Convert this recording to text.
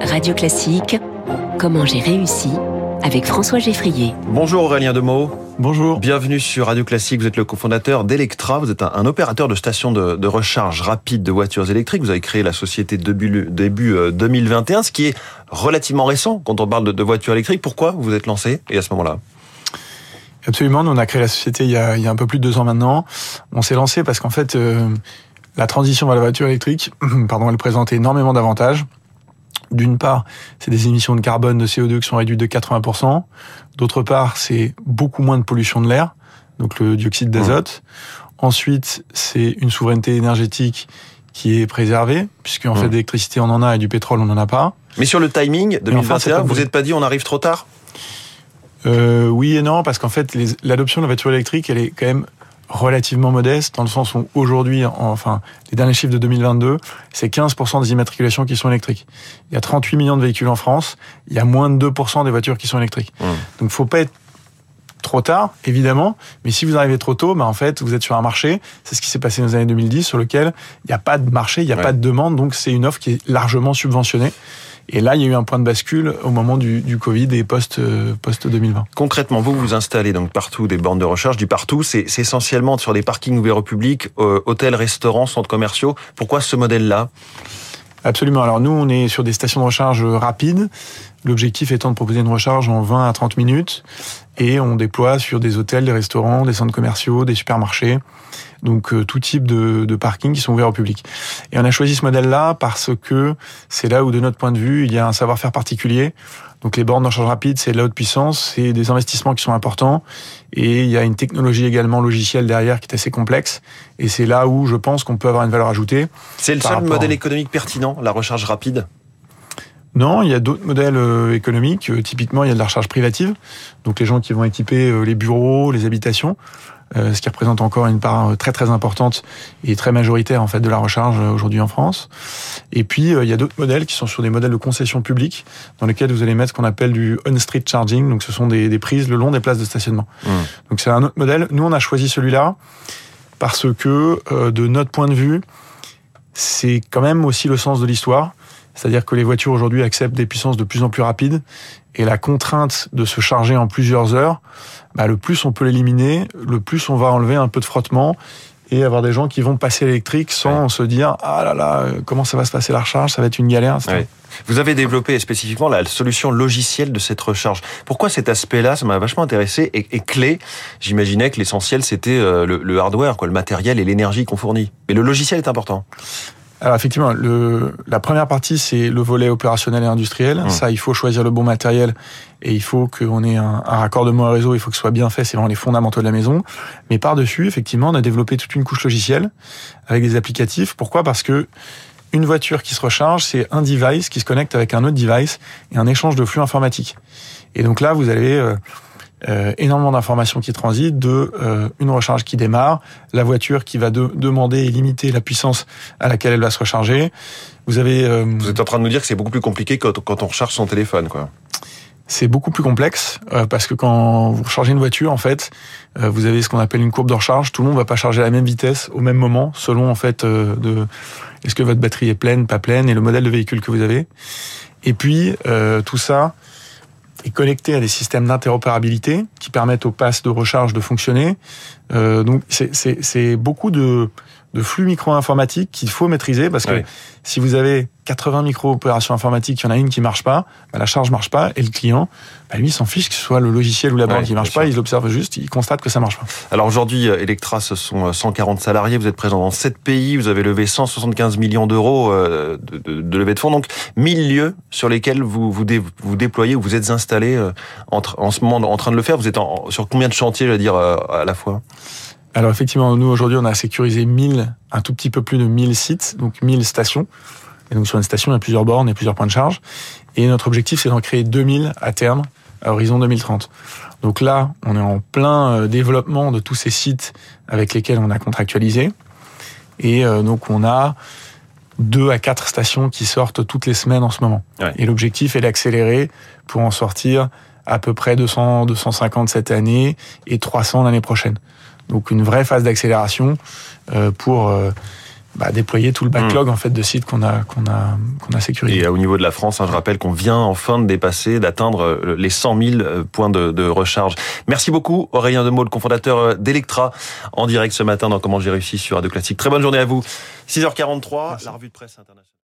Radio Classique, comment j'ai réussi avec François Geffrier. Bonjour Aurélien Demeaux. Bonjour. Bienvenue sur Radio Classique. Vous êtes le cofondateur d'Electra. Vous êtes un, opérateur de stations de, recharge rapide de voitures électriques. Vous avez créé la société début, début 2021, ce qui est relativement récent quand on parle de, voitures électriques. Pourquoi vous vous êtes lancé et à ce moment-là? Absolument. Nous, on a créé la société il y a, il y a un peu plus de deux ans maintenant. On s'est lancé parce qu'en fait, euh, la transition vers la voiture électrique, pardon, elle présente énormément d'avantages. D'une part, c'est des émissions de carbone, de CO2 qui sont réduites de 80%. D'autre part, c'est beaucoup moins de pollution de l'air, donc le dioxyde d'azote. Ensuite, c'est une souveraineté énergétique qui est préservée, puisque en fait d'électricité on en a et du pétrole on n'en a pas. Mais sur le timing 2021, vous n'êtes pas dit on arrive trop tard? Euh, Oui et non, parce qu'en fait l'adoption de la voiture électrique, elle est quand même relativement modeste, dans le sens où aujourd'hui, enfin, les derniers chiffres de 2022, c'est 15% des immatriculations qui sont électriques. Il y a 38 millions de véhicules en France, il y a moins de 2% des voitures qui sont électriques. Donc, mmh. Donc faut pas être trop tard, évidemment, mais si vous arrivez trop tôt, bah en fait, vous êtes sur un marché, c'est ce qui s'est passé dans les années 2010, sur lequel il n'y a pas de marché, il n'y a pas de demande, donc c'est une offre qui est largement subventionnée. Et là, il y a eu un point de bascule au moment du, du Covid et post, euh, post 2020. Concrètement, vous vous installez donc partout des bornes de recharge, du partout. C'est essentiellement sur des parkings ouverts au public, euh, hôtels, restaurants, centres commerciaux. Pourquoi ce modèle-là? Absolument. Alors nous, on est sur des stations de recharge rapides. L'objectif étant de proposer une recharge en 20 à 30 minutes. Et on déploie sur des hôtels, des restaurants, des centres commerciaux, des supermarchés donc euh, tout type de, de parking qui sont ouverts au public. Et on a choisi ce modèle-là parce que c'est là où, de notre point de vue, il y a un savoir-faire particulier. Donc les bornes de recharge rapide, c'est de la haute puissance, c'est des investissements qui sont importants, et il y a une technologie également logicielle derrière qui est assez complexe, et c'est là où je pense qu'on peut avoir une valeur ajoutée. C'est le seul modèle économique pertinent, la recharge rapide? Non, il y a d'autres modèles euh, économiques. Euh, typiquement, il y a de la recharge privative, donc les gens qui vont équiper les bureaux, les habitations. Euh, ce qui représente encore une part euh, très très importante et très majoritaire en fait de la recharge euh, aujourd'hui en France. Et puis il y a d'autres modèles qui sont sur des modèles de concession publique dans lesquels vous allez mettre ce qu'on appelle du on-street charging, donc ce sont des, des, prises le long des places de stationnement. Mmh. Donc c'est un autre modèle. Nous on a choisi celui-là parce que de notre point de vue, c'est quand même aussi le sens de l'histoire. C'est-à-dire que les voitures aujourd'hui acceptent des puissances de plus en plus rapides et la contrainte de se charger en plusieurs heures, bah, le plus on peut l'éliminer, le plus on va enlever un peu de frottement et avoir des gens qui vont passer l'électrique sans se dire ah là là comment ça va se passer la recharge, ça va être une galère. Vous avez développé spécifiquement la solution logicielle de cette recharge. Pourquoi cet aspect-là, ça m'a vachement intéressé et, clé J'imaginais que l'essentiel c'était euh, le, le, hardware, quoi, le matériel et l'énergie qu'on fournit. Mais le logiciel est important. Alors effectivement, le, la première partie, c'est le volet opérationnel et industriel. Mmh. Ça, il faut choisir le bon matériel et il faut qu'on ait un, un, raccordement au réseau, il faut que ce soit bien fait, c'est vraiment les fondamentaux de la maison. Mais par-dessus, effectivement, on a développé toute une couche logicielle avec des applicatifs. Pourquoi? Parce que une voiture qui se recharge, c'est un device qui se connecte avec un autre device et un échange de flux informatique. Et donc là, vous avez... Euh, euh, énormément d'informations qui transitent, de euh, une recharge qui démarre, la voiture qui va demander et limiter la puissance à laquelle elle va se recharger. Vous avez. Euh, vous êtes en train de nous dire que c'est beaucoup plus compliqué quand, quand on recharge son téléphone, quoi. C'est beaucoup plus complexe parce que quand vous rechargez une voiture, en fait, vous avez ce qu'on appelle une courbe de recharge. Tout le monde va pas charger à la même vitesse au même moment, selon en fait de est-ce que votre batterie est pleine, pas pleine, et le modèle de véhicule que vous avez. Et puis tout ça, est connecté à des systèmes d'interopérabilité qui permettent aux passes de recharge de fonctionner. Euh, donc c'est beaucoup de, de flux micro-informatiques qu'il faut maîtriser parce que si vous avez 80 micro-opérations informatiques, il y en a une qui marche pas, bah, la charge marche pas et le client, bah, lui, s'en fiche que ce soit le logiciel ou la banque qui marche pas, il l'observe juste, il constate que ça marche pas. Alors aujourd'hui, euh, Electra, ce sont 140 euh, salariés, vous êtes présent dans 7 pays, vous avez levé 175 millions d'euros euh, de, de, levée de fonds, donc 1000 lieux sur lesquels vous vous, vous déployez, vous êtes installé en, en ce moment en train de le faire. Vous êtes sur combien de chantiers, je veux dire, à la fois? Alors effectivement, nous aujourd'hui, on a sécurisé 1000, un tout petit peu plus de 1000 sites, donc 1000 stations. Et donc sur une station, il y a plusieurs bornes et plusieurs points de charge. Et notre objectif, c'est d'en créer 2000 à terme, à horizon 2030. Donc là, on est en plein euh, développement de tous ces sites avec lesquels on a contractualisé. Et euh, donc on a deux à quatre stations qui sortent toutes les semaines en ce moment. Et l'objectif est d'accélérer pour en sortir à peu près 200, 250 cette année et 300 l'année prochaine. Donc une vraie phase d'accélération euh, pour bah, déployer tout le backlog en fait de sites qu'on a qu'on a qu'on a sécurisé. Et au niveau de la France, hein, je rappelle qu'on vient enfin de dépasser, d'atteindre les 100 000 points de, de recharge. Merci beaucoup Aurélien Demeaux, le cofondateur d'Electra, en direct ce matin dans Comment j'ai réussi sur Radio Classique. Très bonne journée à vous. 6h43, la revue de presse internationale.